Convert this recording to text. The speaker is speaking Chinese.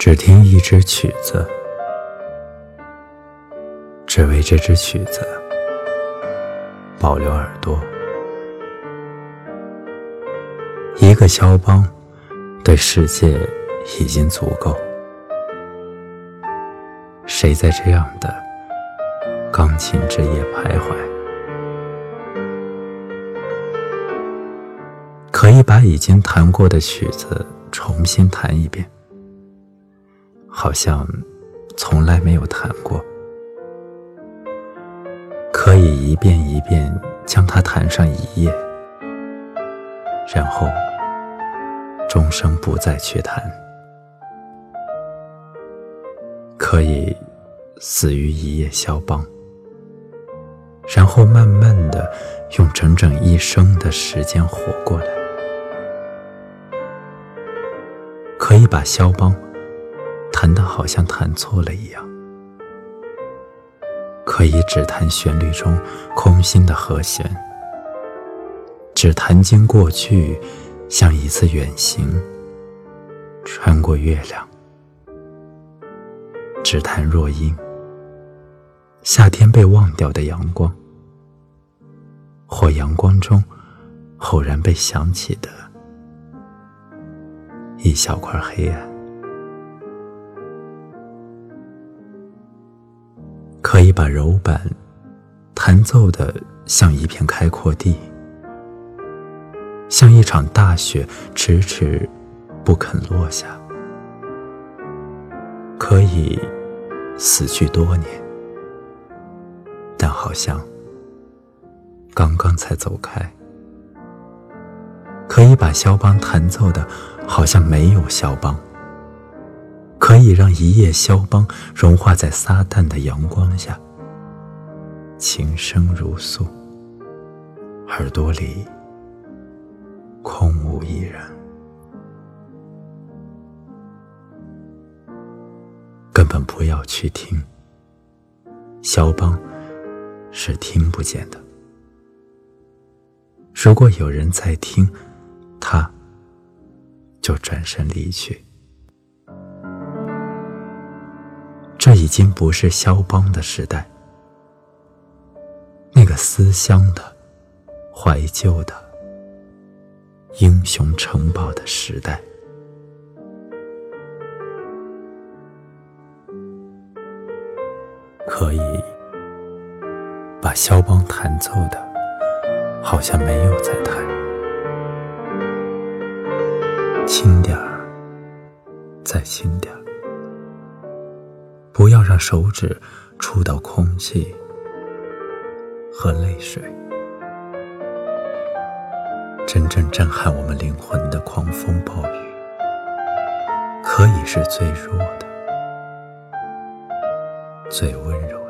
只听一支曲子，只为这支曲子保留耳朵。一个肖邦对世界已经足够。谁在这样的钢琴之夜徘徊？可以把已经弹过的曲子重新弹一遍。好像从来没有弹过，可以一遍一遍将它弹上一页，然后终生不再去弹。可以死于一夜肖邦，然后慢慢的用整整一生的时间活过来。可以把肖邦。弹得好像弹错了一样，可以只弹旋律中空心的和弦，只弹经过去，像一次远行，穿过月亮，只弹弱音，夏天被忘掉的阳光，或阳光中偶然被想起的一小块黑暗。可以把柔板弹奏的像一片开阔地，像一场大雪迟迟不肯落下。可以死去多年，但好像刚刚才走开。可以把肖邦弹奏的，好像没有肖邦。可以让一夜肖邦融化在撒旦的阳光下，琴声如诉，耳朵里空无一人，根本不要去听。肖邦是听不见的。如果有人在听，他就转身离去。这已经不是肖邦的时代，那个思乡的、怀旧的、英雄城堡的时代，可以把肖邦弹奏的，好像没有在弹，轻点儿，再轻点儿。不要让手指触到空气和泪水。真正震撼我们灵魂的狂风暴雨，可以是最弱的、最温柔的。